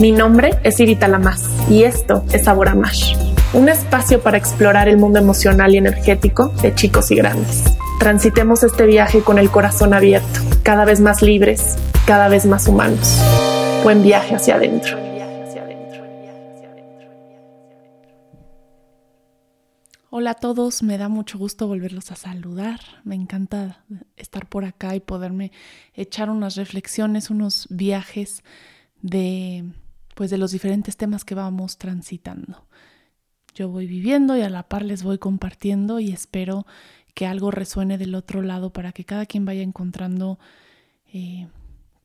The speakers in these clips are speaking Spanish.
Mi nombre es Irita Lamas y esto es Sabor un espacio para explorar el mundo emocional y energético de chicos y grandes. Transitemos este viaje con el corazón abierto, cada vez más libres, cada vez más humanos. Buen viaje hacia adentro. Hola a todos, me da mucho gusto volverlos a saludar. Me encanta estar por acá y poderme echar unas reflexiones, unos viajes de pues de los diferentes temas que vamos transitando. Yo voy viviendo y a la par les voy compartiendo y espero que algo resuene del otro lado para que cada quien vaya encontrando eh,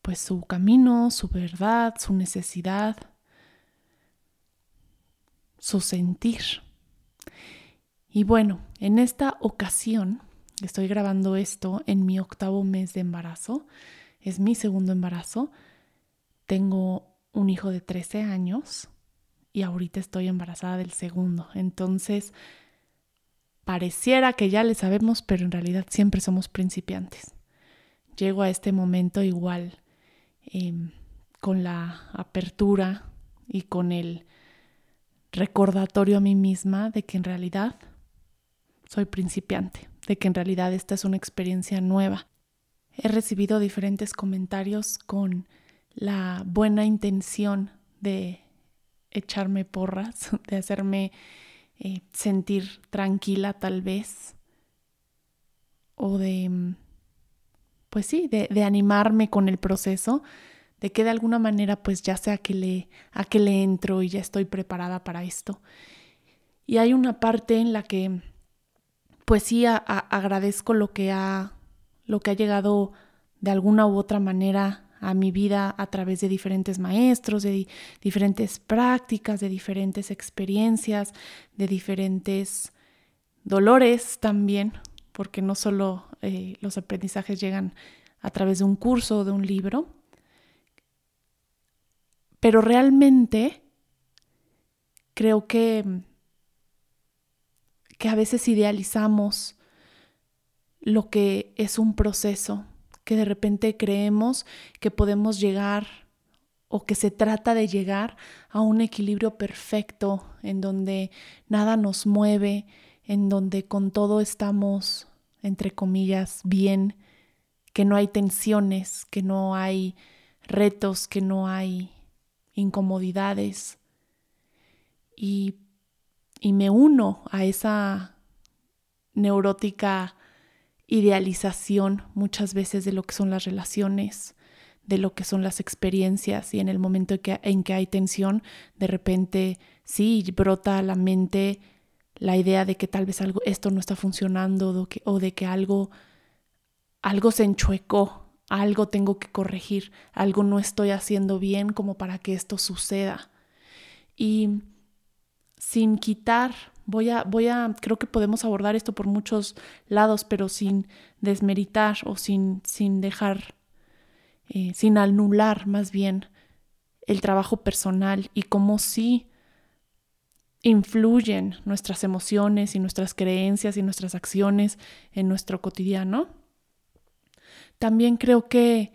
pues su camino, su verdad, su necesidad, su sentir. Y bueno, en esta ocasión estoy grabando esto en mi octavo mes de embarazo. Es mi segundo embarazo. Tengo un hijo de 13 años y ahorita estoy embarazada del segundo. Entonces, pareciera que ya le sabemos, pero en realidad siempre somos principiantes. Llego a este momento igual em, con la apertura y con el recordatorio a mí misma de que en realidad soy principiante, de que en realidad esta es una experiencia nueva. He recibido diferentes comentarios con la buena intención de echarme porras, de hacerme eh, sentir tranquila tal vez, o de, pues sí, de, animarme con el proceso, de que de alguna manera pues ya sea que le, a le entro y ya estoy preparada para esto. Y hay una parte en la que pues sí agradezco lo que ha lo que ha llegado de alguna u otra manera a mi vida a través de diferentes maestros, de diferentes prácticas, de diferentes experiencias, de diferentes dolores también, porque no solo eh, los aprendizajes llegan a través de un curso o de un libro, pero realmente creo que que a veces idealizamos lo que es un proceso, que de repente creemos que podemos llegar o que se trata de llegar a un equilibrio perfecto en donde nada nos mueve, en donde con todo estamos, entre comillas, bien, que no hay tensiones, que no hay retos, que no hay incomodidades. Y y me uno a esa neurótica idealización muchas veces de lo que son las relaciones, de lo que son las experiencias y en el momento en que, en que hay tensión, de repente sí brota a la mente la idea de que tal vez algo, esto no está funcionando o, o de que algo, algo se enchuecó, algo tengo que corregir, algo no estoy haciendo bien como para que esto suceda. Y sin quitar, voy a, voy a, creo que podemos abordar esto por muchos lados, pero sin desmeritar o sin, sin dejar, eh, sin anular más bien el trabajo personal y cómo sí influyen nuestras emociones y nuestras creencias y nuestras acciones en nuestro cotidiano. También creo que,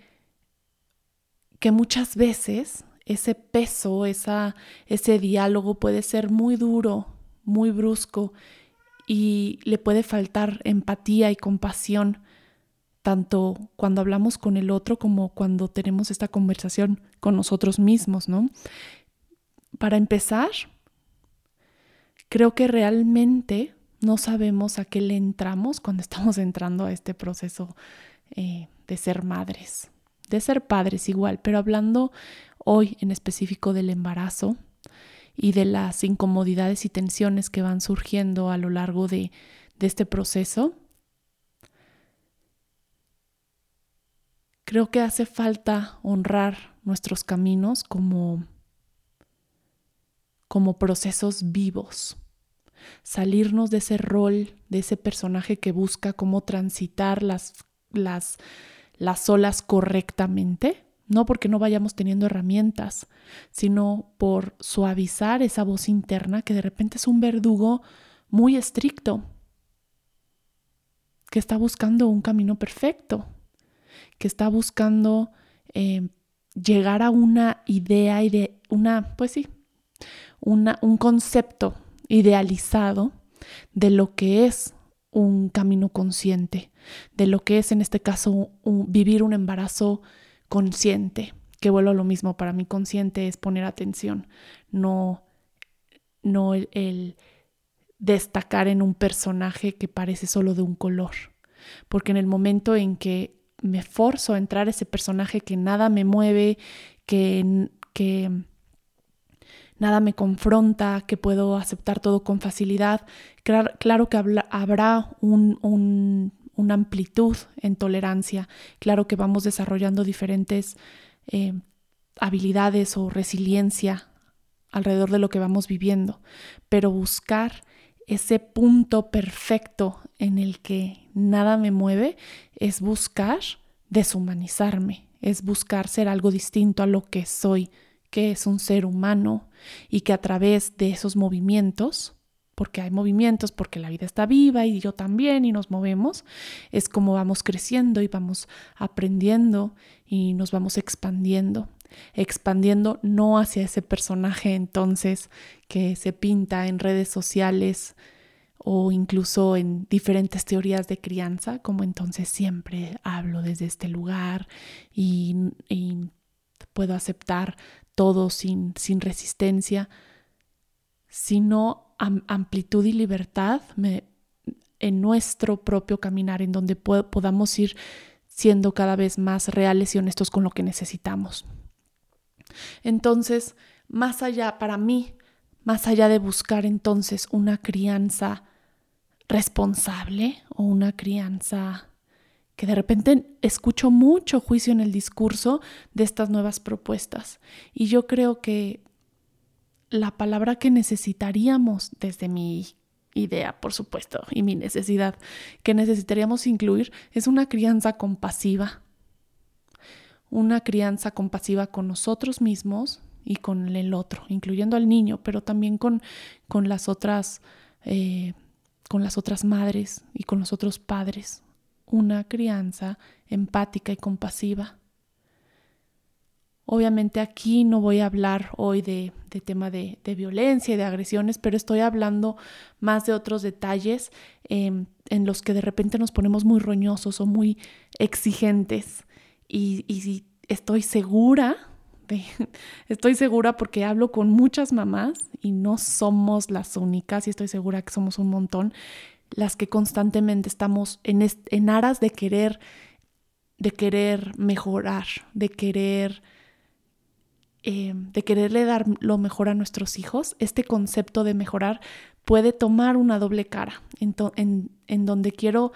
que muchas veces ese peso, esa, ese diálogo puede ser muy duro, muy brusco y le puede faltar empatía y compasión, tanto cuando hablamos con el otro como cuando tenemos esta conversación con nosotros mismos, ¿no? Para empezar, creo que realmente no sabemos a qué le entramos cuando estamos entrando a este proceso eh, de ser madres, de ser padres igual, pero hablando hoy en específico del embarazo y de las incomodidades y tensiones que van surgiendo a lo largo de, este proceso, creo que hace falta honrar nuestros caminos como, como procesos vivos, salirnos de ese rol, de ese personaje que busca cómo transitar las, las, las olas correctamente no porque no vayamos teniendo herramientas, sino por suavizar esa voz interna que de repente es un verdugo muy estricto, que está buscando un camino perfecto, que está buscando eh, llegar a una idea una, pues sí, una, un concepto idealizado de lo que es un camino consciente, de lo que es en este caso vivir un embarazo consciente, que vuelvo a lo mismo, para mí consciente es poner atención, no, no el destacar en un personaje que parece solo de un color, porque en el momento en que me forzo a entrar ese personaje que nada me mueve, que, que nada me confronta, que puedo aceptar todo con facilidad. Claro, que habrá un, una amplitud en tolerancia. Claro que vamos desarrollando diferentes eh, habilidades o resiliencia alrededor de lo que vamos viviendo, pero buscar ese punto perfecto en el que nada me mueve es buscar deshumanizarme, es buscar ser algo distinto a lo que soy, que es un ser humano y que a través de esos movimientos, porque hay movimientos, porque la vida está viva y yo también y nos movemos, es como vamos creciendo y vamos aprendiendo y nos vamos expandiendo expandiendo no hacia ese personaje entonces que se pinta en redes sociales o incluso en diferentes teorías de crianza, como entonces siempre hablo desde este lugar y, puedo aceptar todo sin, sin resistencia, sino amplitud y libertad en nuestro propio caminar, en donde podamos ir siendo cada vez más reales y honestos con lo que necesitamos. Entonces, más allá, para mí, más allá de buscar entonces una crianza responsable o una crianza que de repente escucho mucho juicio en el discurso de estas nuevas propuestas. Y yo creo que la palabra que necesitaríamos desde mi idea, por supuesto, y mi necesidad, que necesitaríamos incluir es una crianza compasiva. Una crianza compasiva con nosotros mismos y con el otro, incluyendo al niño, pero también con, con las otras eh, con las otras madres y con los otros padres, una crianza empática y compasiva. Obviamente aquí no voy a hablar hoy de, tema de, violencia y de agresiones, pero estoy hablando más de otros detalles em, en los que de repente nos ponemos muy roñosos o muy exigentes. Y, estoy segura estoy segura porque hablo con muchas mamás y no somos las únicas y estoy segura que somos un montón las que constantemente estamos en, en aras de querer, de querer mejorar, de querer, eh, de quererle dar lo mejor a nuestros hijos. Este concepto de mejorar puede tomar una doble cara, en, en donde quiero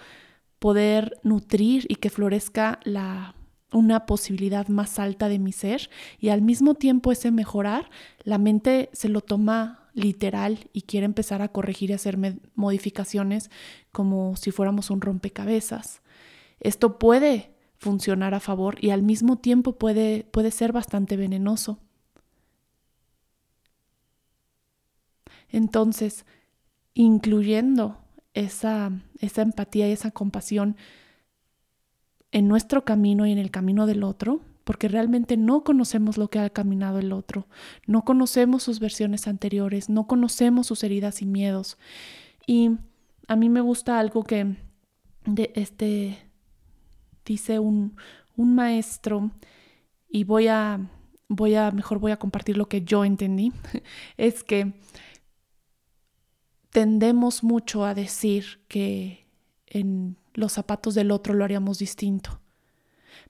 poder nutrir y que florezca la una posibilidad más alta de mi ser y al mismo tiempo ese mejorar, la mente se lo toma literal y quiere empezar a corregir y hacer modificaciones como si fuéramos un rompecabezas. Esto puede funcionar a favor y al mismo tiempo puede, puede ser bastante venenoso. Entonces, incluyendo esa, esa empatía y esa compasión, en nuestro camino y en el camino del otro, porque realmente no conocemos lo que ha caminado el otro, no conocemos sus versiones anteriores, no conocemos sus heridas y miedos. Y a mí me gusta algo que de este dice un, un maestro y voy a voy a mejor voy a compartir lo que yo entendí es que tendemos mucho a decir que en los zapatos del otro lo haríamos distinto.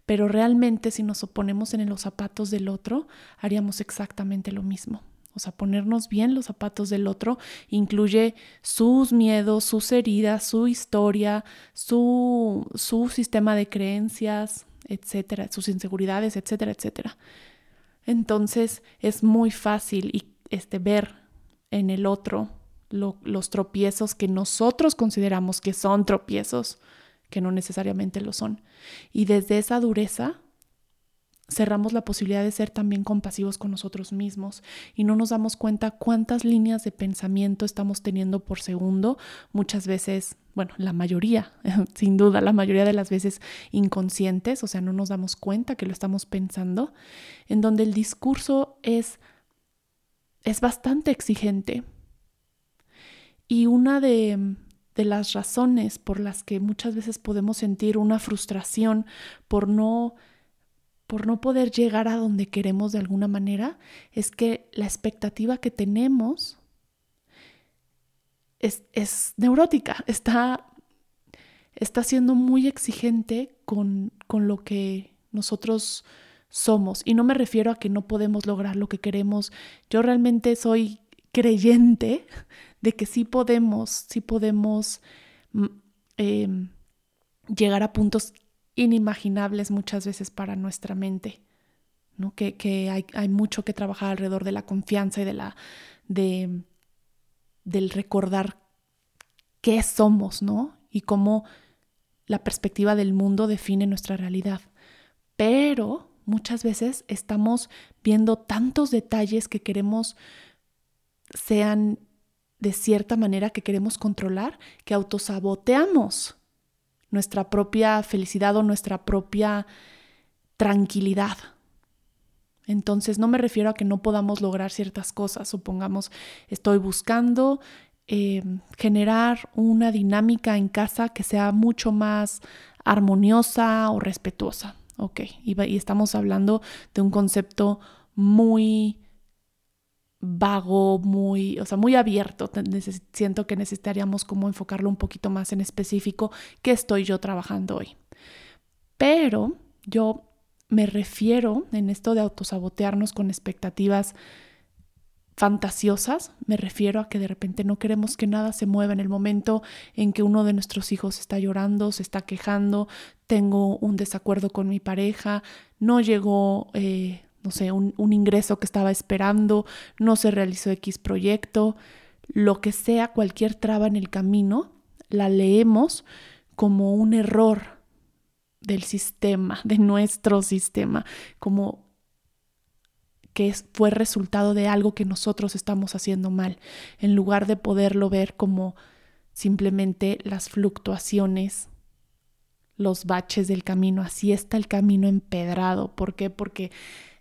Pero realmente si nos oponemos en los zapatos del otro, haríamos exactamente lo mismo. O sea, ponernos bien los zapatos del otro incluye sus miedos, sus heridas, su historia, su, su sistema de creencias, etcétera, sus inseguridades, etcétera, etcétera. Entonces es muy fácil este, ver en el otro los tropiezos que nosotros consideramos que son tropiezos, que no necesariamente lo son. Y desde esa dureza cerramos la posibilidad de ser también compasivos con nosotros mismos y no nos damos cuenta cuántas líneas de pensamiento estamos teniendo por segundo, muchas veces, bueno, la mayoría, sin duda, la mayoría de las veces inconscientes, o sea, no nos damos cuenta que lo estamos pensando, en donde el discurso es es bastante exigente. Y una de, de las razones por las que muchas veces podemos sentir una frustración por no por no poder llegar a donde queremos de alguna manera, es que la expectativa que tenemos es, es neurótica, está, está siendo muy exigente con, con lo que nosotros somos. Y no me refiero a que no podemos lograr lo que queremos. Yo realmente soy creyente de que sí podemos, sí podemos mm, em, llegar a puntos inimaginables muchas veces para nuestra mente, ¿no? Que, que hay, hay, mucho que trabajar alrededor de la confianza y de la, de, del recordar qué somos, ¿no? Y cómo la perspectiva del mundo define nuestra realidad. Pero muchas veces estamos viendo tantos detalles que queremos sean de cierta manera que queremos controlar que autosaboteamos nuestra propia felicidad o nuestra propia tranquilidad. Entonces no me refiero a que no podamos lograr ciertas cosas. Supongamos, estoy buscando eh, generar una dinámica en casa que sea mucho más armoniosa o respetuosa. Ok, y, y estamos hablando de un concepto muy vago, muy, o sea, muy abierto. Siento que necesitaríamos como enfocarlo un poquito más en específico qué estoy yo trabajando hoy. Pero yo me refiero en esto de autosabotearnos con expectativas fantasiosas, me refiero a que de repente no queremos que nada se mueva en el momento en que uno de nuestros hijos está llorando, se está quejando, tengo un desacuerdo con mi pareja, no llegó eh, no sé, un, ingreso que estaba esperando, no se realizó X proyecto, lo que sea, cualquier traba en el camino, la leemos como un error del sistema, de nuestro sistema, como que fue resultado de algo que nosotros estamos haciendo mal, en lugar de poderlo ver como simplemente las fluctuaciones, los baches del camino. Así está el camino empedrado. ¿Por qué? Porque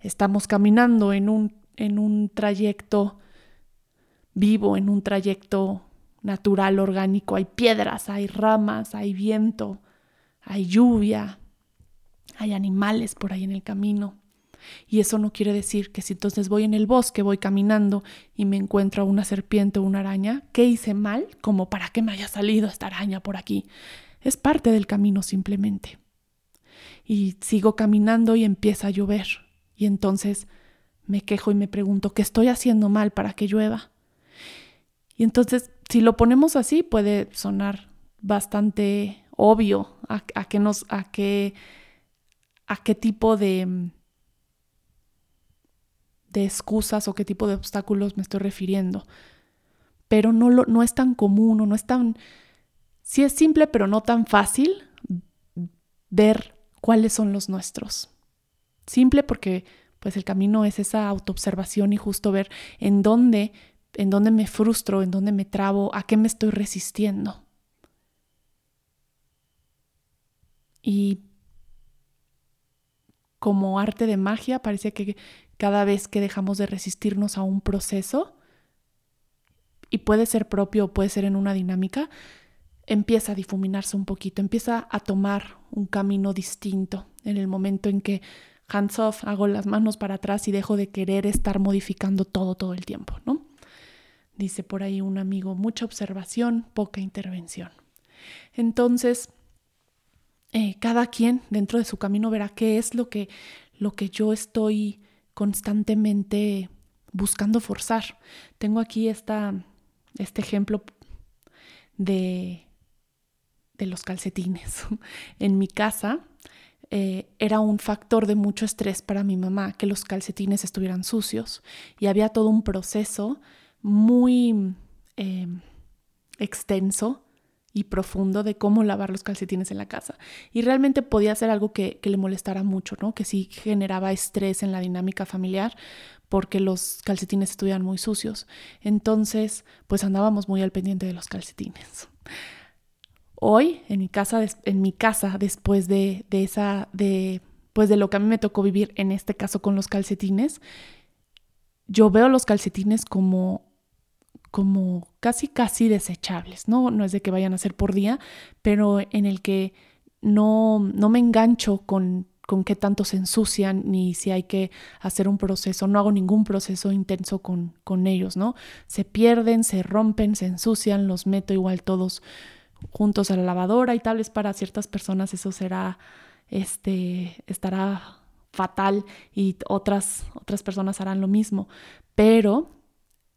estamos caminando en un, en un trayecto vivo, en un trayecto natural, orgánico. Hay piedras, hay ramas, hay viento, hay lluvia, hay animales por ahí en el camino. Y eso no quiere decir que si entonces voy en el bosque, voy caminando y me encuentro una serpiente o una araña, ¿qué hice mal? Como para que me haya salido esta araña por aquí. Es parte del camino simplemente. Y sigo caminando y empieza a llover. Y entonces me quejo y me pregunto, ¿qué estoy haciendo mal para que llueva? Y entonces, si lo ponemos así, puede sonar bastante obvio a, qué nos, a qué, a qué tipo de, de excusas o qué tipo de obstáculos me estoy refiriendo. Pero no, lo, no es tan común o no es tan... Sí es simple, pero no tan fácil ver cuáles son los nuestros. Simple porque pues el camino es esa autoobservación y justo ver en dónde, en dónde me frustro, en dónde me trabo, a qué me estoy resistiendo. Y como arte de magia, parece que cada vez que dejamos de resistirnos a un proceso, y puede ser propio o puede ser en una dinámica, empieza a difuminarse un poquito, empieza a tomar un camino distinto en el momento en que hands off, hago las manos para atrás y dejo de querer estar modificando todo todo el tiempo, ¿no? Dice por ahí un amigo, mucha observación, poca intervención. Entonces, eh, cada quien dentro de su camino verá qué es lo que, lo que yo estoy constantemente buscando forzar. Tengo aquí esta, este ejemplo de, de los calcetines. en mi casa, eh, era un factor de mucho estrés para mi mamá que los calcetines estuvieran sucios y había todo un proceso muy eh, extenso y profundo de cómo lavar los calcetines en la casa. Y realmente podía ser algo que, que, le molestara mucho, ¿no? Que sí generaba estrés en la dinámica familiar porque los calcetines estuvieran muy sucios. Entonces, pues andábamos muy al pendiente de los calcetines. Hoy, en mi casa, en mi casa después de, esa, de, pues de lo que a mí me tocó vivir, en este caso con los calcetines, yo veo los calcetines como como casi casi desechables, ¿no? No es de que vayan a ser por día, pero en el que no, no me engancho con, con qué tanto se ensucian ni si hay que hacer un proceso, no hago ningún proceso intenso con, con ellos, ¿no? Se pierden, se rompen, se ensucian, los meto igual todos juntos a la lavadora y tal vez para ciertas personas eso será, este, estará fatal y otras, otras personas harán lo mismo, pero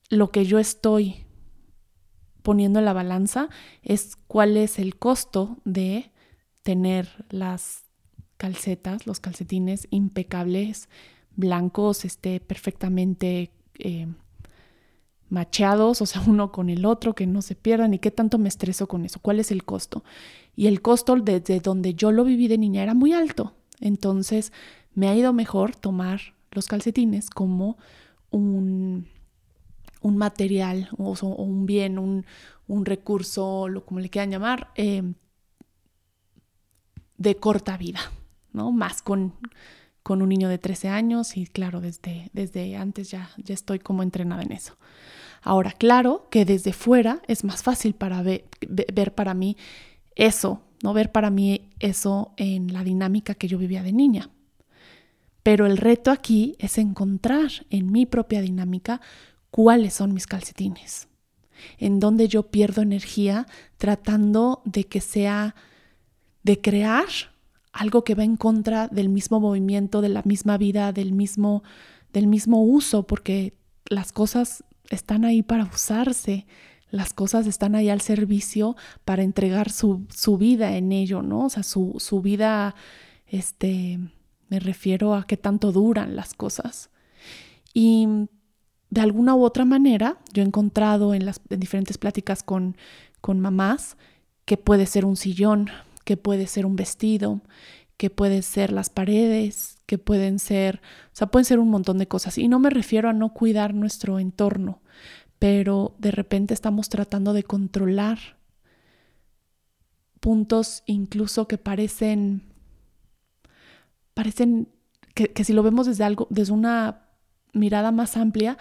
lo que yo estoy poniendo en la balanza es cuál es el costo de tener las calcetas, los calcetines impecables, blancos, este, perfectamente eh, macheados, o sea, uno con el otro, que no se pierdan y qué tanto me estreso con eso, cuál es el costo. Y el costo desde donde yo lo viví de niña era muy alto, entonces me ha ido mejor tomar los calcetines como un un material o, un bien, un, recurso, lo como le quieran llamar, eh, de corta vida, ¿no? Más con, con un niño de 13 años y claro, desde, desde antes ya, ya estoy como entrenada en eso. Ahora, claro que desde fuera es más fácil para ver, ver para mí eso, no ver para mí eso en la dinámica que yo vivía de niña. Pero el reto aquí es encontrar en mi propia dinámica cuáles son mis calcetines, en donde yo pierdo energía tratando de que sea, de crear algo que va en contra del mismo movimiento, de la misma vida, del mismo, del mismo uso, porque las cosas están ahí para usarse, las cosas están ahí al servicio para entregar su, su vida en ello, ¿no? O sea, su, su vida, este, me refiero a qué tanto duran las cosas. Y de alguna u otra manera, yo he encontrado en las diferentes pláticas con, con mamás que puede ser un sillón, que puede ser un vestido, que pueden ser las paredes, que pueden ser, o sea, pueden ser un montón de cosas. Y no me refiero a no cuidar nuestro entorno, pero de repente estamos tratando de controlar puntos incluso que parecen, parecen que, que si lo vemos desde algo, desde una mirada más amplia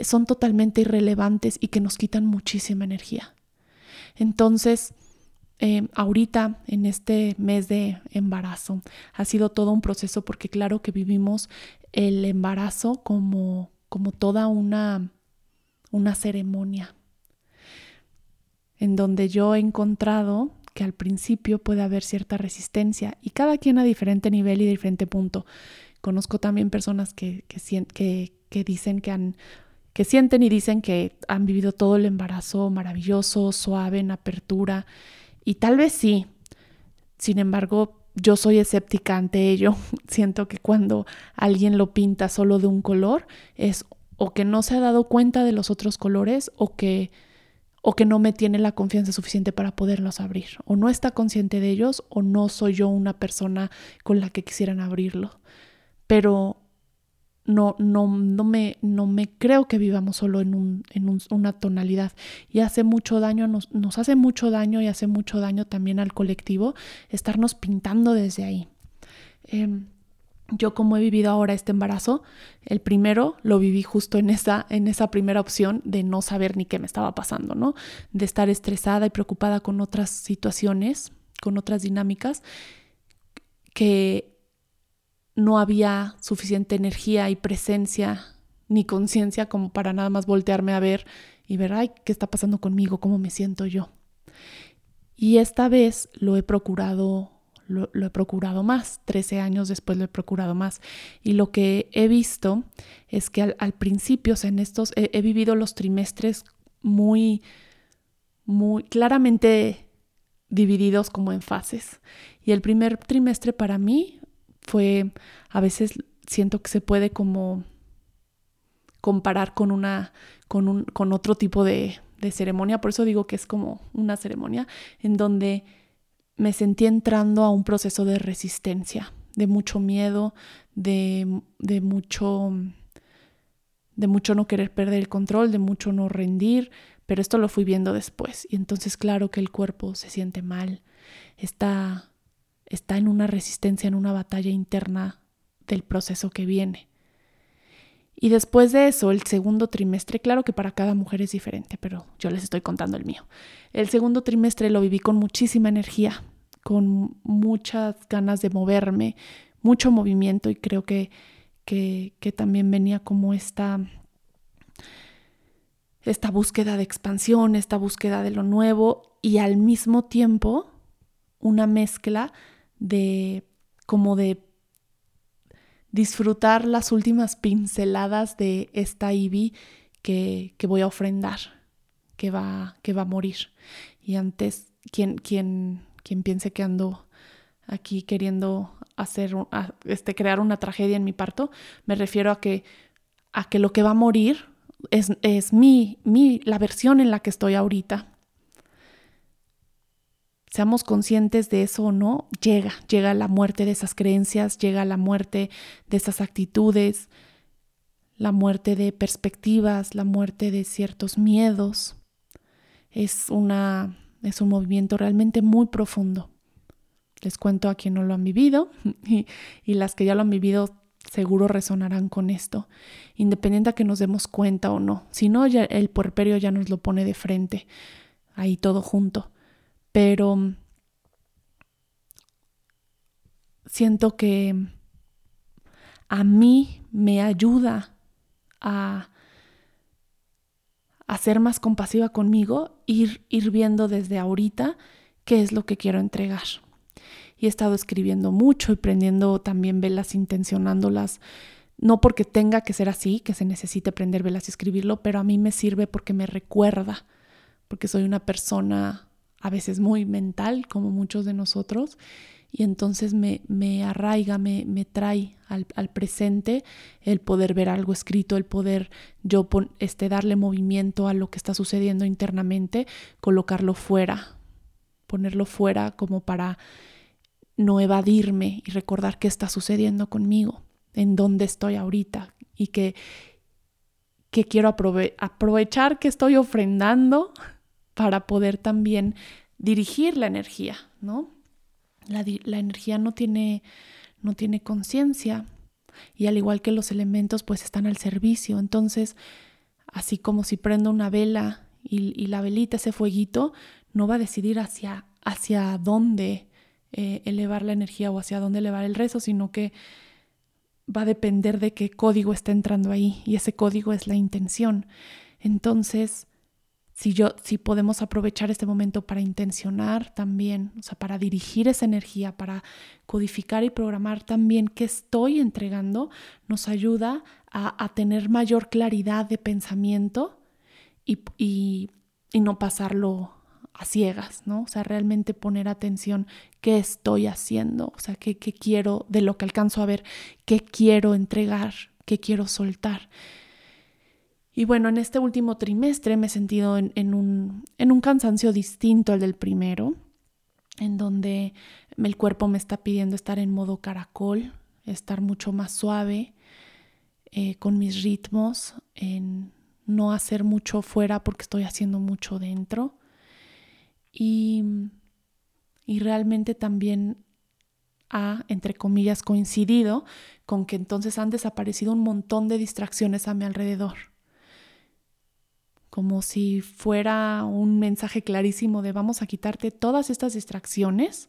son totalmente irrelevantes y que nos quitan muchísima energía. Entonces, eh, ahorita en este mes de embarazo ha sido todo un proceso porque claro que vivimos el embarazo como, como toda una, una ceremonia en donde yo he encontrado que al principio puede haber cierta resistencia y cada quien a diferente nivel y diferente punto. Conozco también personas que, que, que dicen que han que sienten y dicen que han vivido todo el embarazo maravilloso, suave, en apertura, y tal vez sí. Sin embargo, yo soy escéptica ante ello. Siento que cuando alguien lo pinta solo de un color es o que no se ha dado cuenta de los otros colores o que o que no me tiene la confianza suficiente para poderlos abrir, o no está consciente de ellos o no soy yo una persona con la que quisieran abrirlo. Pero no, no, no, me, no me creo que vivamos solo en, un, en una tonalidad. Y hace mucho daño, nos, nos hace mucho daño y hace mucho daño también al colectivo estarnos pintando desde ahí. Em, yo como he vivido ahora este embarazo, el primero lo viví justo en esa, en esa primera opción de no saber ni qué me estaba pasando, ¿no? De estar estresada y preocupada con otras situaciones, con otras dinámicas que no había suficiente energía y presencia ni conciencia como para nada más voltearme a ver y ver, ay, ¿qué está pasando conmigo? ¿Cómo me siento yo? Y esta vez lo he procurado, lo, he procurado más, 13 años después lo he procurado más. Y lo que he visto es que al, principio, o sea, en estos, he, he vivido los trimestres muy, muy claramente divididos como en fases. Y el primer trimestre para mí fue, a veces siento que se puede como comparar con una, con, un, con otro tipo de, de ceremonia, por eso digo que es como una ceremonia en donde me sentí entrando a un proceso de resistencia, de mucho miedo, de, de, mucho de mucho no querer perder el control, de mucho no rendir, pero esto lo fui viendo después. Y entonces claro que el cuerpo se siente mal, está está en una resistencia, en una batalla interna del proceso que viene. Y después de eso, el segundo trimestre, claro que para cada mujer es diferente, pero yo les estoy contando el mío. El segundo trimestre lo viví con muchísima energía, con muchas ganas de moverme, mucho movimiento y creo que, que, también venía como esta, esta búsqueda de expansión, esta búsqueda de lo nuevo y al mismo tiempo una mezcla de como de disfrutar las últimas pinceladas de esta Ivy que, que, voy a ofrendar, que va, que va a morir. Y antes, quien, quien, quien piense que ando aquí queriendo hacer, este, crear una tragedia en mi parto, me refiero a que, a que lo que va a morir es, es mi, mi, la versión en la que estoy ahorita seamos conscientes de eso o no, llega, llega la muerte de esas creencias, llega la muerte de esas actitudes, la muerte de perspectivas, la muerte de ciertos miedos. Es, una, es un movimiento realmente muy profundo. Les cuento a quien no lo han vivido y, las que ya lo han vivido seguro resonarán con esto, independiente a que nos demos cuenta o no. Si no, ya el puerperio ya nos lo pone de frente, ahí todo junto pero siento que a mí me ayuda a, a ser más compasiva conmigo, ir, ir viendo desde ahorita qué es lo que quiero entregar. Y he estado escribiendo mucho y prendiendo también velas, intencionándolas, no porque tenga que ser así, que se necesite prender velas y escribirlo, pero a mí me sirve porque me recuerda, porque soy una persona a veces muy mental, como muchos de nosotros, y entonces me, me arraiga, me, me trae al, al, presente el poder ver algo escrito, el poder yo este, darle movimiento a lo que está sucediendo internamente, colocarlo fuera, ponerlo fuera como para no evadirme y recordar qué está sucediendo conmigo, en dónde estoy ahorita y que, que quiero aprovechar que estoy ofrendando para poder también dirigir la energía, ¿no? La, energía no tiene, no tiene conciencia y al igual que los elementos, pues están al servicio. Entonces, así como si prendo una vela y, y la velita, ese fueguito, no va a decidir hacia, hacia dónde eh, elevar la energía o hacia dónde elevar el rezo, sino que va a depender de qué código está entrando ahí y ese código es la intención. Entonces, si yo si podemos aprovechar este momento para intencionar también, o sea, para dirigir esa energía, para codificar y programar también qué estoy entregando, nos ayuda a, tener mayor claridad de pensamiento y, y, no pasarlo a ciegas, ¿no? O sea, realmente poner atención qué estoy haciendo, o sea, qué, qué quiero, de lo que alcanzo a ver, qué quiero entregar, qué quiero soltar. Y bueno, en este último trimestre me he sentido en, un, en un cansancio distinto al del primero, en donde el cuerpo me está pidiendo estar en modo caracol, estar mucho más suave eh, con mis ritmos, en no hacer mucho fuera porque estoy haciendo mucho dentro. Y, y realmente también ha, entre comillas, coincidido con que entonces han desaparecido un montón de distracciones a mi alrededor como si fuera un mensaje clarísimo de vamos a quitarte todas estas distracciones,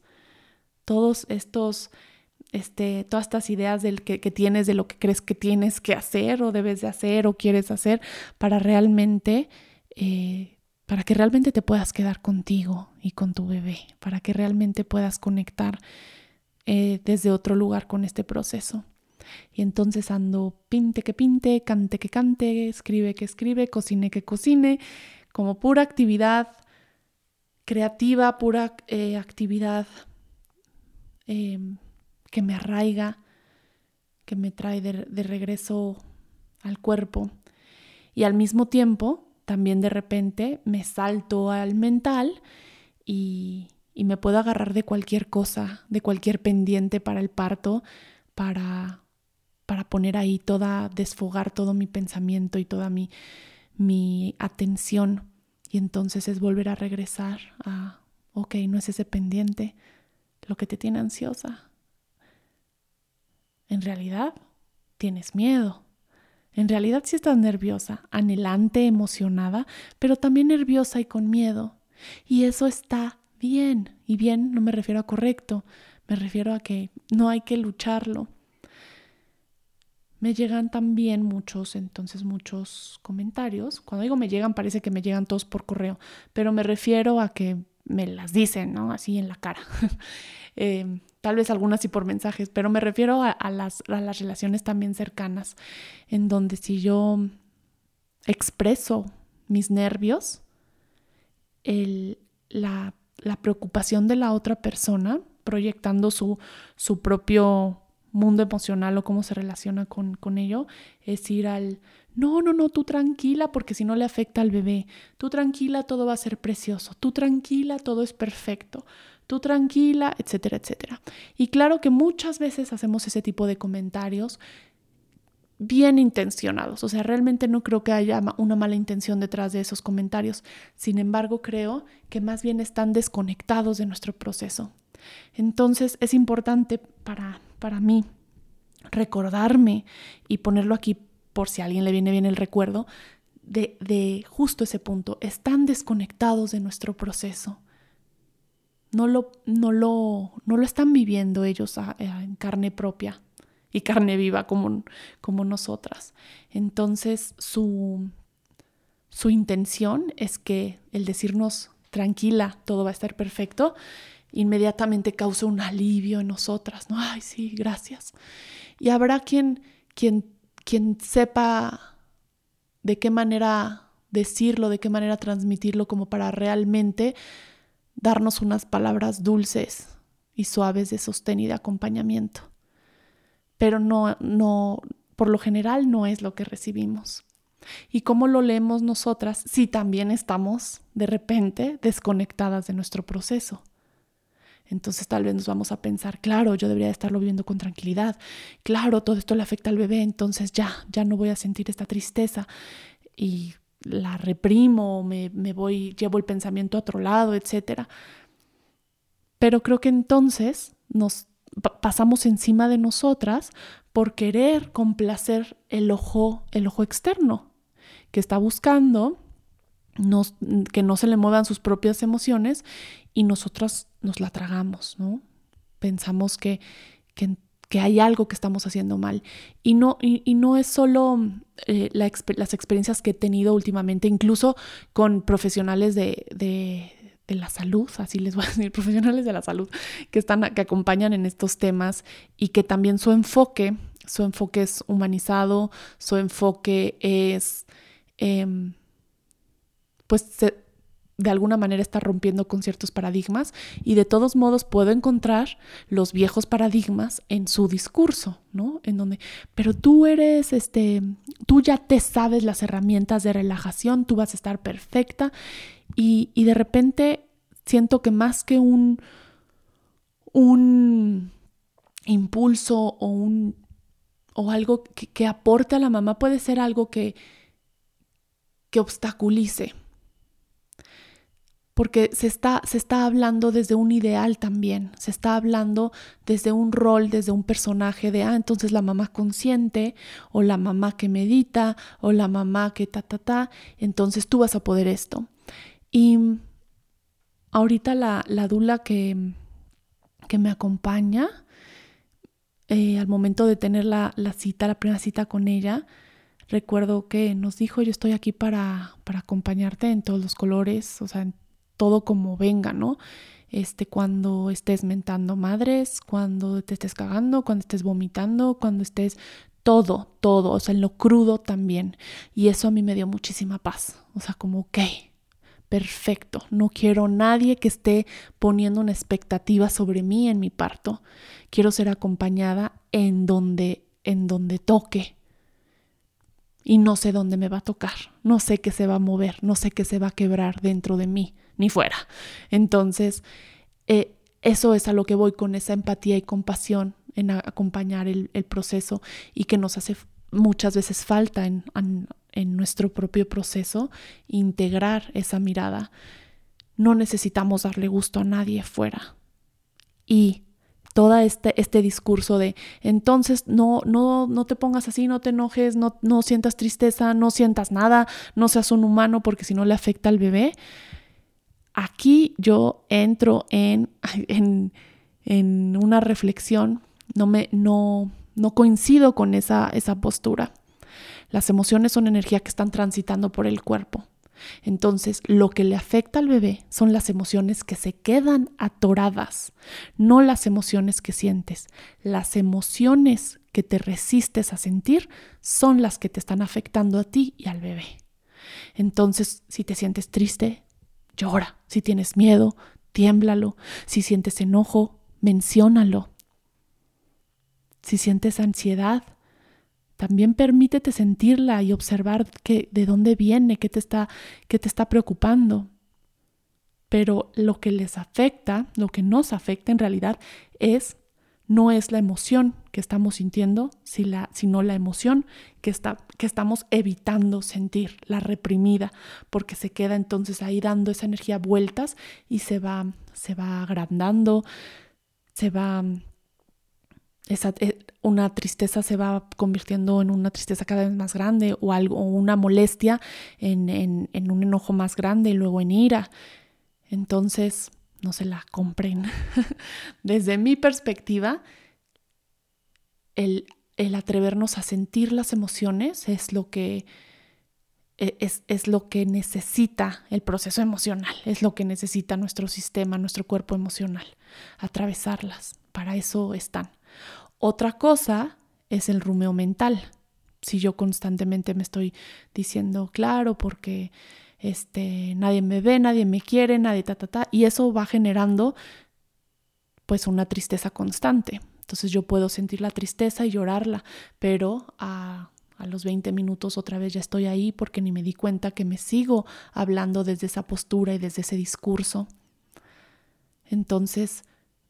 todos estos, este, todas estas ideas del que, tienes de lo que crees que tienes que hacer o debes de hacer o quieres hacer para realmente, eh, para que realmente te puedas quedar contigo y con tu bebé, para que realmente puedas conectar eh, desde otro lugar con este proceso. Y entonces ando pinte que pinte, cante que cante, escribe que escribe, cocine que cocine, como pura actividad creativa, pura eh, actividad em, que me arraiga, que me trae de, de regreso al cuerpo. Y al mismo tiempo, también de repente me salto al mental y, y me puedo agarrar de cualquier cosa, de cualquier pendiente para el parto, para para poner ahí toda, desfogar todo mi pensamiento y toda mi, mi atención. Y entonces es volver a regresar a, ok, no es ese pendiente lo que te tiene ansiosa. En realidad, tienes miedo. En realidad sí estás nerviosa, anhelante, emocionada, pero también nerviosa y con miedo. Y eso está bien. Y bien no me refiero a correcto, me refiero a que no hay que lucharlo. Me llegan también muchos, entonces muchos comentarios. Cuando digo me llegan, parece que me llegan todos por correo, pero me refiero a que me las dicen, ¿no? Así en la cara. Eh, tal vez algunas sí por mensajes, pero me refiero a, las, las relaciones también cercanas, en donde si yo expreso mis nervios, la, la, preocupación de la otra persona, proyectando su, su propio mundo emocional o cómo se relaciona con, con ello, es ir al, no, no, no, tú tranquila porque si no le afecta al bebé, tú tranquila, todo va a ser precioso, tú tranquila, todo es perfecto, tú tranquila, etcétera, etcétera. Y claro que muchas veces hacemos ese tipo de comentarios bien intencionados, o sea, realmente no creo que haya una mala intención detrás de esos comentarios, sin embargo creo que más bien están desconectados de nuestro proceso. Entonces es importante para para mí recordarme y ponerlo aquí por si a alguien le viene bien el recuerdo, de, de, justo ese punto. Están desconectados de nuestro proceso. No lo, no lo, no lo están viviendo ellos en carne propia y carne viva como, como nosotras. Entonces su, su intención es que el decirnos tranquila, todo va a estar perfecto, inmediatamente causa un alivio en nosotras, ¿no? Ay, sí, gracias. Y habrá quien, quien, quien sepa de qué manera decirlo, de qué manera transmitirlo, como para realmente darnos unas palabras dulces y suaves de sostén y de acompañamiento. Pero no, no, por lo general no es lo que recibimos. ¿Y cómo lo leemos nosotras si también estamos de repente desconectadas de nuestro proceso? Entonces tal vez nos vamos a pensar, claro, yo debería estarlo viviendo con tranquilidad, claro, todo esto le afecta al bebé, entonces ya, ya no voy a sentir esta tristeza y la reprimo, me, me voy, llevo el pensamiento a otro lado, etc. Pero creo que entonces nos pasamos encima de nosotras por querer complacer el ojo, el ojo externo, que está buscando que no se le muevan sus propias emociones y nosotras nos la tragamos, ¿no? Pensamos que, que, hay algo que estamos haciendo mal. Y no, y, no es solo eh, las experiencias que he tenido últimamente, incluso con profesionales de, de, la salud, así les voy a decir, profesionales de la salud, que, están, que acompañan en estos temas y que también su enfoque, su enfoque es humanizado, su enfoque es... Em, pues de alguna manera está rompiendo con ciertos paradigmas y de todos modos puedo encontrar los viejos paradigmas en su discurso, ¿no? En donde, pero tú eres, este, tú ya te sabes las herramientas de relajación, tú vas a estar perfecta y, de repente siento que más que un, un impulso o un o algo que, que aporte a la mamá puede ser algo que, que obstaculice, porque se está, se está hablando desde un ideal también, se está hablando desde un rol, desde un personaje de, ah, entonces la mamá consciente o la mamá que medita o la mamá que ta, ta, ta, entonces tú vas a poder esto. Y ahorita la, la dula que, que me acompaña, eh, al momento de tener la, la, cita, la primera cita con ella, recuerdo que nos dijo, yo estoy aquí para, para acompañarte en todos los colores, o sea, en todo como venga, ¿no? Este, cuando estés mentando madres, cuando te estés cagando, cuando estés vomitando, cuando estés todo, todo, o sea, en lo crudo también. Y eso a mí me dio muchísima paz. O sea, como, ok, perfecto, no quiero nadie que esté poniendo una expectativa sobre mí en mi parto. Quiero ser acompañada en donde, en donde toque, y no sé dónde me va a tocar, no sé qué se va a mover, no sé qué se va a quebrar dentro de mí, ni fuera. Entonces, eh, eso es a lo que voy con esa empatía y compasión en acompañar el, proceso y que nos hace muchas veces falta en, en nuestro propio proceso integrar esa mirada. No necesitamos darle gusto a nadie fuera. Y todo este, este discurso de entonces no, no, no te pongas así, no te enojes, no, no sientas tristeza, no sientas nada, no seas un humano porque si no le afecta al bebé. Aquí yo entro en, en, una reflexión, no, me, no, no coincido con esa, esa postura. Las emociones son energía que están transitando por el cuerpo. Entonces, lo que le afecta al bebé son las emociones que se quedan atoradas, no las emociones que sientes. Las emociones que te resistes a sentir son las que te están afectando a ti y al bebé. Entonces, si te sientes triste, llora. Si tienes miedo, tiémblalo. Si sientes enojo, menciónalo. Si sientes ansiedad, también permítete sentirla y observar que, de dónde viene, qué te, está, qué te está preocupando. Pero lo que les afecta, lo que nos afecta en realidad es no es la emoción que estamos sintiendo, sino la emoción que, está, que estamos evitando sentir, la reprimida, porque se queda entonces ahí dando esa energía vueltas y se va, se va agrandando, se va esa, eh, una tristeza se va convirtiendo en una tristeza cada vez más grande o algo, o una molestia en, en, un enojo más grande y luego en ira. Entonces, no se la compren. Desde mi perspectiva, el, el, atrevernos a sentir las emociones es lo que e, es, es, lo que necesita el proceso emocional, es lo que necesita nuestro sistema, nuestro cuerpo emocional, atravesarlas. Para eso están. Otra cosa es el rumeo mental. Si yo constantemente me estoy diciendo, claro, porque este, nadie me ve, nadie me quiere, nadie ta, ta, ta, y eso va generando pues una tristeza constante. Entonces yo puedo sentir la tristeza y llorarla, pero a, a los 20 minutos otra vez ya estoy ahí porque ni me di cuenta que me sigo hablando desde esa postura y desde ese discurso. Entonces,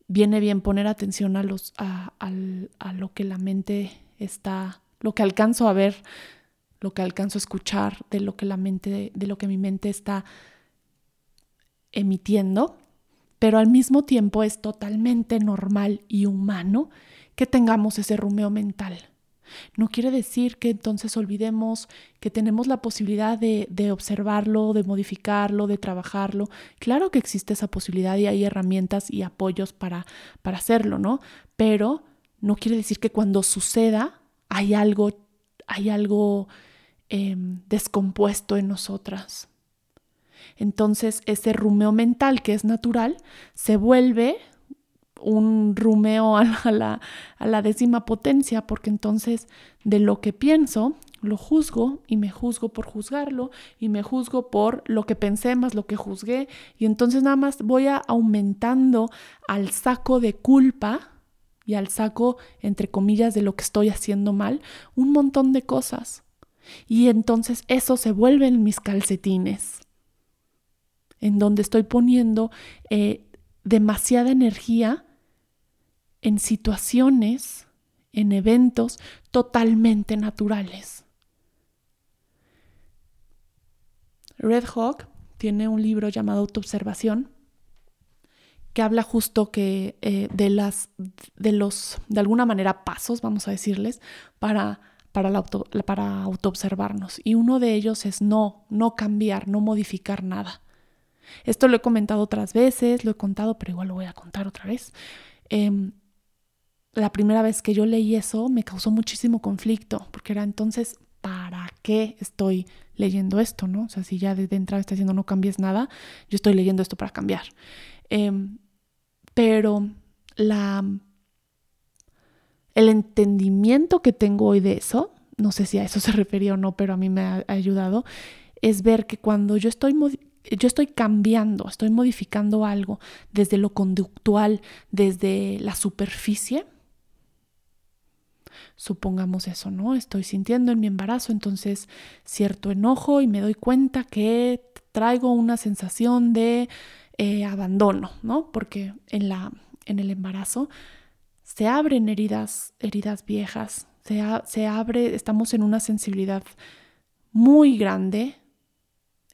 viene bien poner atención a, los, a, lo que la mente está, lo que alcanzo a ver, lo que alcanzo a escuchar, de lo que la mente, de lo que mi mente está emitiendo, pero al mismo tiempo es totalmente normal y humano que tengamos ese rumeo mental. No quiere decir que entonces olvidemos que tenemos la posibilidad de, de, observarlo, de modificarlo, de trabajarlo. Claro que existe esa posibilidad y hay herramientas y apoyos para, para hacerlo, ¿no? Pero no quiere decir que cuando suceda hay algo, hay algo em, descompuesto en nosotras. Entonces ese rumeo mental que es natural se vuelve un rumeo a la, décima potencia, porque entonces de lo que pienso, lo juzgo y me juzgo por juzgarlo y me juzgo por lo que pensé más lo que juzgué y entonces nada más voy a aumentando al saco de culpa y al saco, entre comillas, de lo que estoy haciendo mal, un montón de cosas. Y entonces eso se vuelve en mis calcetines, en donde estoy poniendo eh, demasiada energía en situaciones, en eventos totalmente naturales. Red Hawk tiene un libro llamado Autoobservación que habla justo que eh, de las de los de alguna manera pasos vamos a decirles para para, la para autoobservarnos y uno de ellos es no no cambiar no modificar nada esto lo he comentado otras veces lo he contado pero igual lo voy a contar otra vez em, la primera vez que yo leí eso me causó muchísimo conflicto, porque era entonces, ¿para qué estoy leyendo esto? ¿no? O sea, si ya desde entrada está diciendo no cambies nada, yo estoy leyendo esto para cambiar. Em, pero la, el entendimiento que tengo hoy de eso, no sé si a eso se refería o no, pero a mí me ha ayudado, es ver que cuando yo estoy yo estoy cambiando, estoy modificando algo desde lo conductual, desde la superficie, supongamos eso, ¿no? Estoy sintiendo en mi embarazo entonces cierto enojo y me doy cuenta que traigo una sensación de eh, abandono, ¿no? Porque en, la, en el embarazo se abren heridas, heridas viejas, se, se abre, estamos en una sensibilidad muy grande,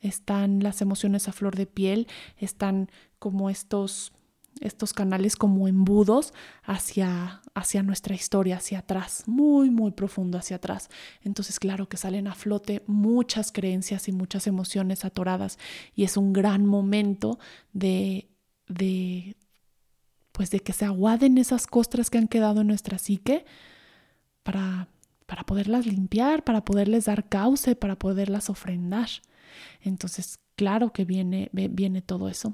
están las emociones a flor de piel, están como estos estos canales como embudos hacia, hacia nuestra historia, hacia atrás, muy, muy profundo hacia atrás. Entonces, claro que salen a flote muchas creencias y muchas emociones atoradas y es un gran momento de, de pues de que se aguaden esas costras que han quedado en nuestra psique para, para poderlas limpiar, para poderles dar cauce, para poderlas ofrendar. Entonces, claro que viene, viene todo eso.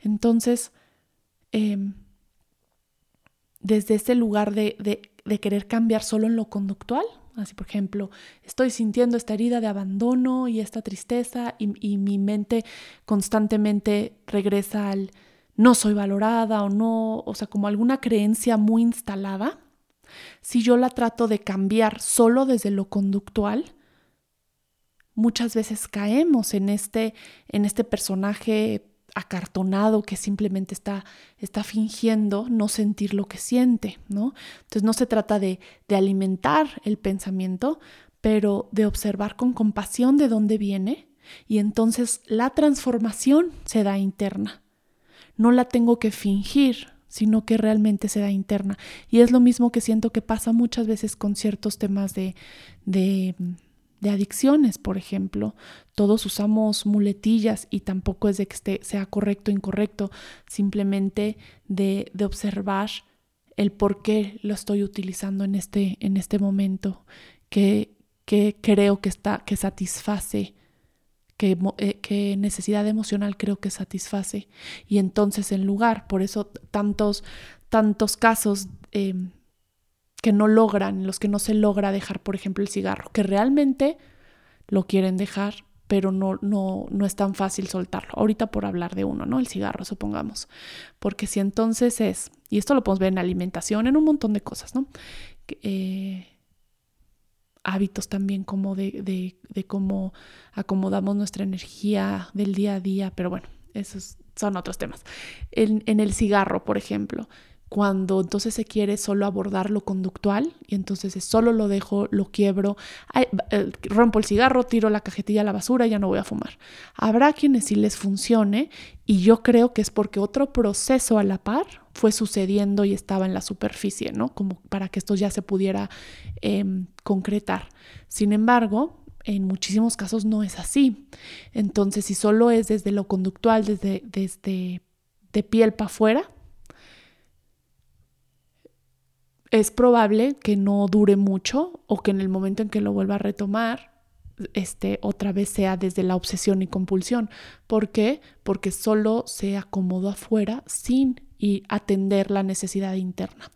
Entonces, em, desde ese lugar de, de, querer cambiar solo en lo conductual, así por ejemplo, estoy sintiendo esta herida de abandono y esta tristeza y, y mi mente constantemente regresa al no soy valorada o no, o sea, como alguna creencia muy instalada, si yo la trato de cambiar solo desde lo conductual, muchas veces caemos en este, en este personaje acartonado que simplemente está, está fingiendo no sentir lo que siente, ¿no? Entonces no se trata de, de alimentar el pensamiento, pero de observar con compasión de dónde viene y entonces la transformación se da interna. No la tengo que fingir, sino que realmente se da interna. Y es lo mismo que siento que pasa muchas veces con ciertos temas de, de, de adicciones, por ejemplo. Todos usamos muletillas y tampoco es de que sea correcto o incorrecto, simplemente de, de observar el por qué lo estoy utilizando en este, en este momento, que, que creo que, está, que satisface eh, qué, necesidad emocional creo que satisface. Y entonces en lugar, por eso tantos, tantos casos em, que no logran, los que no se logra dejar, por ejemplo, el cigarro, que realmente lo quieren dejar, pero no, no, no es tan fácil soltarlo. Ahorita por hablar de uno, ¿no? El cigarro, supongamos. Porque si entonces es, y esto lo podemos ver en alimentación, en un montón de cosas, ¿no? Eh, hábitos también como de, de, cómo acomodamos nuestra energía del día a día, pero bueno, esos son otros temas. En, el cigarro, por ejemplo, cuando entonces se quiere solo abordar lo conductual y entonces solo lo dejo, lo quiebro, eh, rompo el cigarro, tiro la cajetilla a la basura, ya no voy a fumar. Habrá quienes sí les funcione y yo creo que es porque otro proceso a la par fue sucediendo y estaba en la superficie, ¿no? Como para que esto ya se pudiera em, concretar. Sin embargo, en muchísimos casos no es así. Entonces, si solo es desde lo conductual, desde, desde de piel para afuera, es probable que no dure mucho o que en el momento en que lo vuelva a retomar, este, otra vez sea desde la obsesión y compulsión. ¿Por qué? Porque solo se acomodó afuera sin atender la necesidad interna.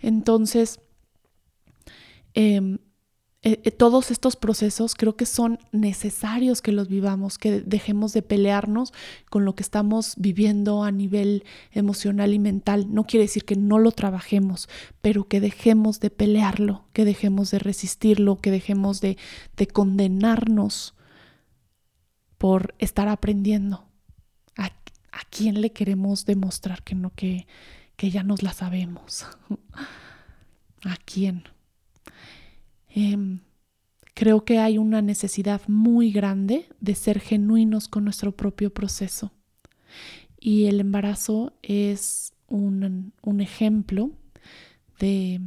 Entonces, eh, eh, eh, todos estos procesos creo que son necesarios que los vivamos, que dejemos de pelearnos con lo que estamos viviendo a nivel emocional y mental. No quiere decir que no lo trabajemos, pero que dejemos de pelearlo, que dejemos de resistirlo, que dejemos de, condenarnos por estar aprendiendo. ¿A, quién le queremos demostrar que no, que, que ya nos la sabemos? ¿A quién? Em, creo que hay una necesidad muy grande de ser genuinos con nuestro propio proceso. Y el embarazo es un, ejemplo de,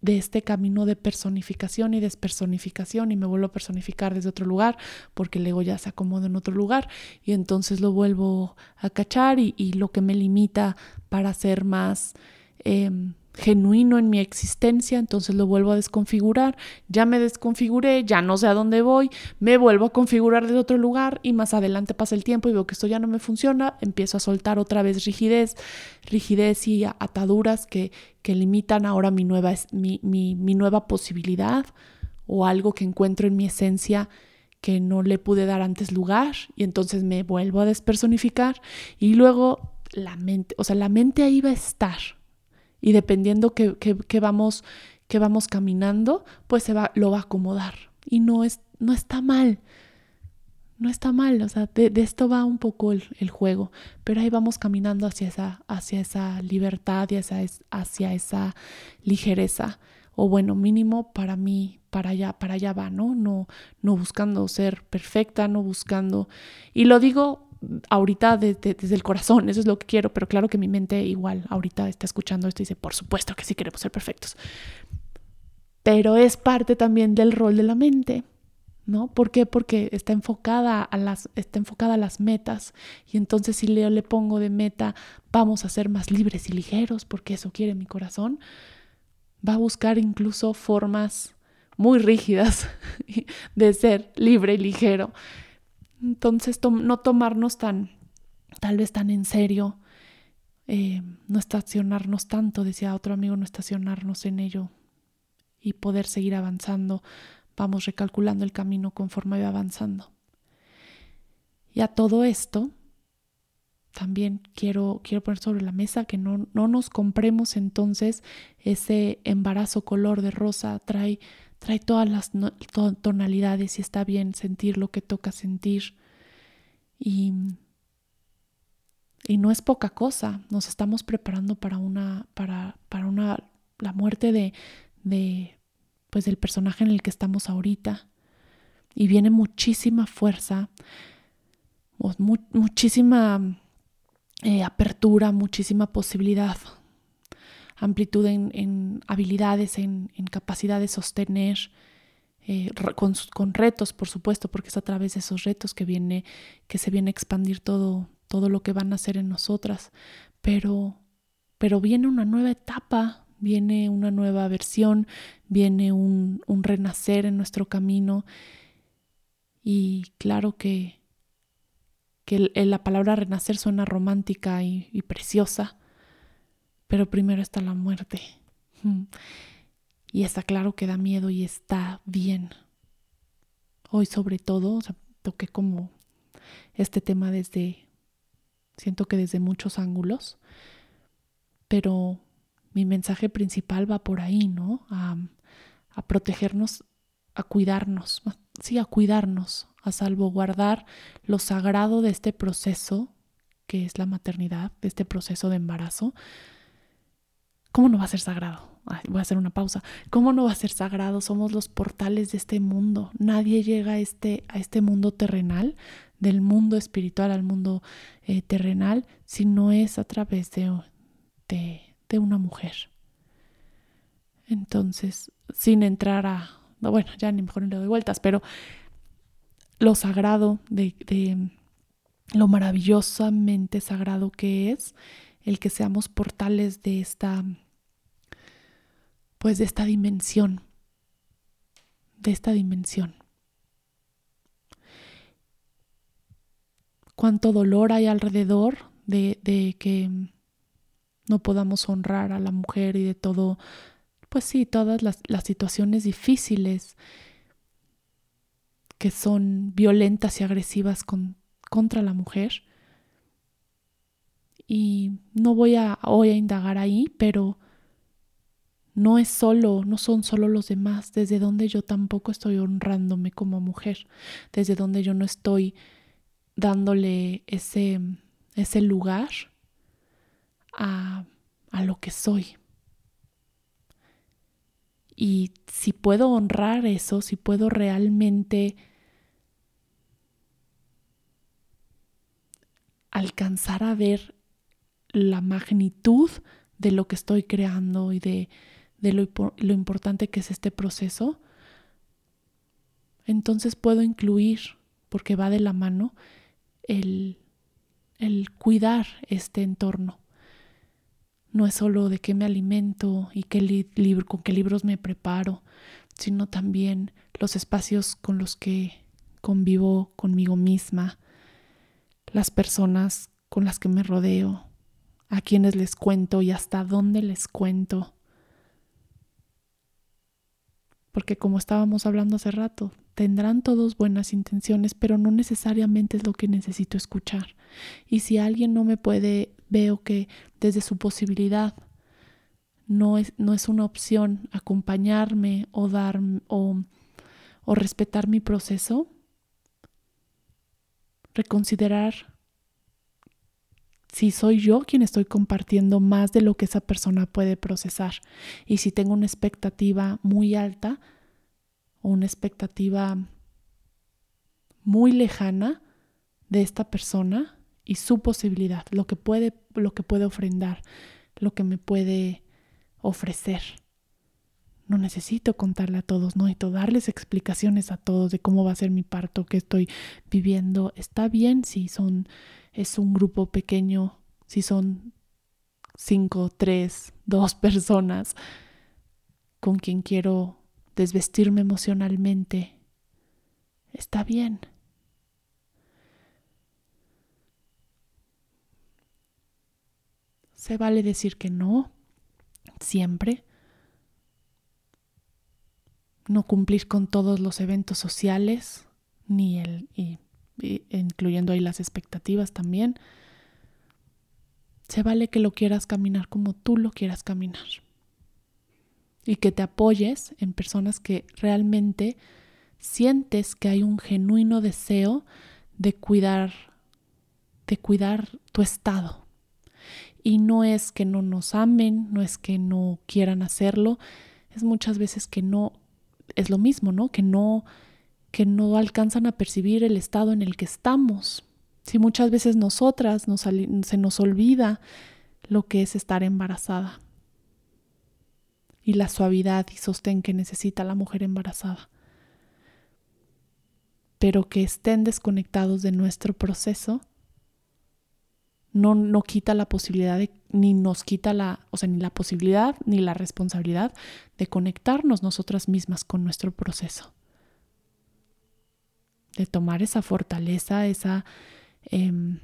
de, este camino de personificación y despersonificación y me vuelvo a personificar desde otro lugar porque el ego ya se acomoda en otro lugar y entonces lo vuelvo a cachar y, lo que me limita para ser más... Em, genuino en mi existencia, entonces lo vuelvo a desconfigurar, ya me desconfiguré, ya no sé a dónde voy, me vuelvo a configurar desde otro lugar y más adelante pasa el tiempo y veo que esto ya no me funciona, empiezo a soltar otra vez rigidez, rigidez y ataduras que, que limitan ahora mi nueva, mi, mi, mi nueva posibilidad o algo que encuentro en mi esencia que no le pude dar antes lugar y entonces me vuelvo a despersonificar y luego la mente, o sea, la mente ahí va a estar, y dependiendo que, vamos, que vamos caminando, pues se va, lo va a acomodar. Y no, es, no está mal, no está mal, o sea, de, esto va un poco el, juego, pero ahí vamos caminando hacia esa, hacia esa libertad y hacia, hacia esa ligereza, o bueno, mínimo para mí, para allá, para allá va, ¿no? No, no buscando ser perfecta, no buscando, y lo digo ahorita desde el corazón, eso es lo que quiero, pero claro que mi mente igual ahorita está escuchando esto y dice, por supuesto que sí queremos ser perfectos. Pero es parte también del rol de la mente, ¿no? ¿Por qué? Porque está enfocada a las, está enfocada a las metas. Y entonces si yo le pongo de meta, vamos a ser más libres y ligeros, porque eso quiere mi corazón, va a buscar incluso formas muy rígidas de ser libre y ligero. Entonces, no tomarnos tan, tal vez tan en serio, eh, no estacionarnos tanto, decía otro amigo, no estacionarnos en ello y poder seguir avanzando. Vamos recalculando el camino conforme va avanzando. Y a todo esto, también quiero, quiero poner sobre la mesa que no, no nos compremos entonces ese embarazo color de rosa, trae trae todas las tonalidades y está bien sentir lo que toca sentir. Y, y no es poca cosa, nos estamos preparando para una, para, para una, la muerte de, de, pues del personaje en el que estamos ahorita. Y viene muchísima fuerza, muchísima eh, apertura, muchísima posibilidad amplitud en, habilidades, en, capacidad de sostener, eh, con, retos, por supuesto, porque es a través de esos retos que viene, que se viene a expandir todo, todo lo que van a hacer en nosotras. Pero, pero viene una nueva etapa, viene una nueva versión, viene un, renacer en nuestro camino. Y claro que, que la palabra renacer suena romántica y preciosa, pero primero está la muerte. Y está claro que da miedo y está bien. Hoy sobre todo, toqué como este tema desde, siento que desde muchos ángulos, pero mi mensaje principal va por ahí, ¿no? A, a protegernos, a cuidarnos, sí, a cuidarnos, a salvaguardar lo sagrado de este proceso que es la maternidad, de este proceso de embarazo, ¿Cómo no va a ser sagrado? voy a hacer una pausa. ¿Cómo no va a ser sagrado? Somos los portales de este mundo. Nadie llega a este, a este mundo terrenal, del mundo espiritual al mundo eh, terrenal, si no es a través de, de, una mujer. Entonces, sin entrar a, bueno, ya ni mejor ni le doy vueltas, pero lo sagrado de, de lo maravillosamente sagrado que es el que seamos portales de esta, pues de esta dimensión, de esta dimensión. Cuánto dolor hay alrededor de, de que no podamos honrar a la mujer y de todo, pues sí, todas las, las situaciones difíciles que son violentas y agresivas con, contra la mujer y no voy a hoy a indagar ahí, pero no es solo, no son solo los demás, desde donde yo tampoco estoy honrándome como mujer, desde donde yo no estoy dándole ese, ese lugar a, a lo que soy. Y si puedo honrar eso, si puedo realmente alcanzar a ver la magnitud de lo que estoy creando y de, lo, lo, importante que es este proceso, entonces puedo incluir, porque va de la mano, el, el cuidar este entorno. No es solo de qué me alimento y qué con qué libros me preparo, sino también los espacios con los que convivo conmigo misma, las personas con las que me rodeo, a quienes les cuento y hasta dónde les cuento. Porque como estábamos hablando hace rato, tendrán todos buenas intenciones, pero no necesariamente es lo que necesito escuchar. Y si alguien no me puede, veo que desde su posibilidad no es, no es una opción acompañarme o dar o, o respetar mi proceso, reconsiderar si soy yo quien estoy compartiendo más de lo que esa persona puede procesar. Y si tengo una expectativa muy alta o una expectativa muy lejana, de esta persona y su posibilidad, lo que puede, lo que puede ofrendar, lo que me puede ofrecer. No necesito contarle a todos, no necesito darles explicaciones a todos de cómo va a ser mi parto, qué estoy viviendo. Está bien si son, es un grupo pequeño, si son cinco, tres, dos personas con quien quiero desvestirme emocionalmente. Está bien. Se vale decir que no, siempre. No cumplir con todos los eventos sociales, ni el, incluyendo ahí las expectativas también. Se vale que lo quieras caminar como tú lo quieras caminar. Y que te apoyes en personas que realmente sientes que hay un genuino deseo de cuidar, de cuidar tu estado, y no es que no nos amen, no es que no quieran hacerlo, es muchas veces que no, es lo mismo, ¿no? Que no, que no alcanzan a percibir el estado en el que estamos. Si muchas veces nosotras nos, se nos olvida lo que es estar embarazada y la suavidad y sostén que necesita la mujer embarazada. Pero que estén desconectados de nuestro proceso no, no quita la posibilidad ni nos quita la, o sea, ni la posibilidad ni la responsabilidad de conectarnos nosotras mismas con nuestro proceso. De tomar esa fortaleza, esa, em,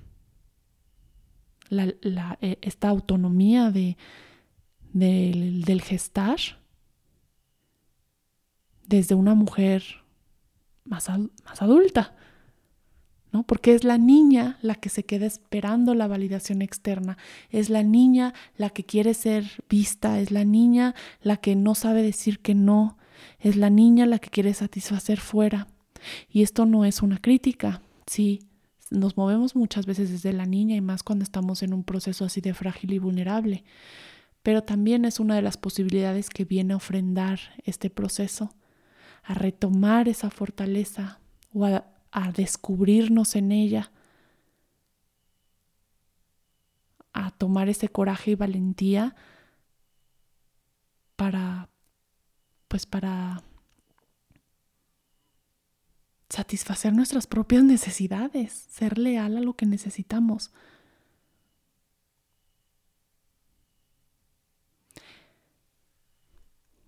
la, e, esta autonomía de, del, del gestar desde una mujer más, más adulta porque es la niña la que se queda esperando la validación externa, es la niña la que quiere ser vista, es la niña la que no sabe decir que no, es la niña la que quiere satisfacer fuera. Y esto no es una crítica, sí, nos movemos muchas veces desde la niña y más cuando estamos en un proceso así de frágil y vulnerable, pero también es una de las posibilidades que viene a ofrendar este proceso, a retomar esa fortaleza o a a descubrirnos en ella, a tomar ese coraje y valentía para, pues para satisfacer nuestras propias necesidades, ser leal a lo que necesitamos.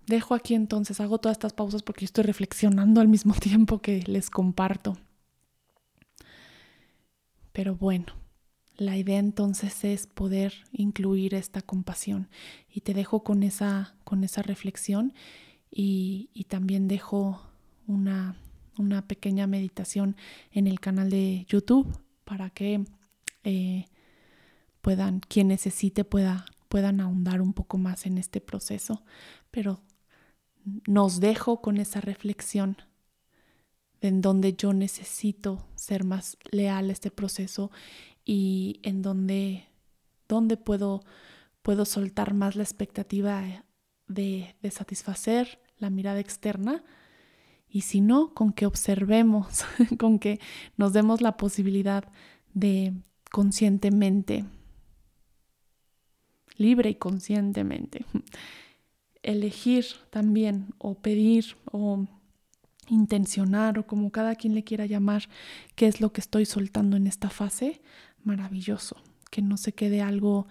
Dejo aquí entonces, hago todas estas pausas porque estoy reflexionando al mismo tiempo que les comparto. Pero bueno, la idea entonces es poder incluir esta compasión y te dejo con esa, con esa reflexión y, también dejo una, una, pequeña meditación en el canal de YouTube para que eh, puedan, quien necesite pueda, puedan ahondar un poco más en este proceso. Pero nos dejo con esa reflexión en donde yo necesito ser más leal a este proceso y en donde, donde puedo, puedo soltar más la expectativa de, de satisfacer la mirada externa y si no, con que observemos, con que nos demos la posibilidad de conscientemente, libre y conscientemente, elegir también o pedir o intencionar o como cada quien le quiera llamar, qué es lo que estoy soltando en esta fase, maravilloso, que no se quede algo,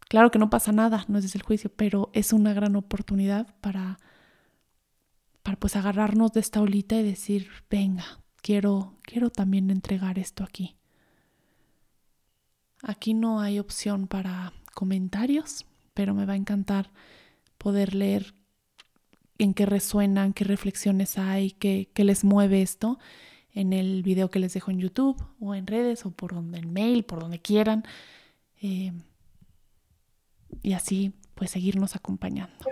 claro que no pasa nada, no es desde el juicio, pero es una gran oportunidad para, para pues agarrarnos de esta olita y decir, venga, quiero, quiero también entregar esto aquí. Aquí no hay opción para comentarios, pero me va a encantar poder leer en qué resuenan, qué reflexiones hay, qué, les mueve esto en el video que les dejo en YouTube o en redes o por donde en mail, por donde quieran. Eh, y así pues seguirnos acompañando.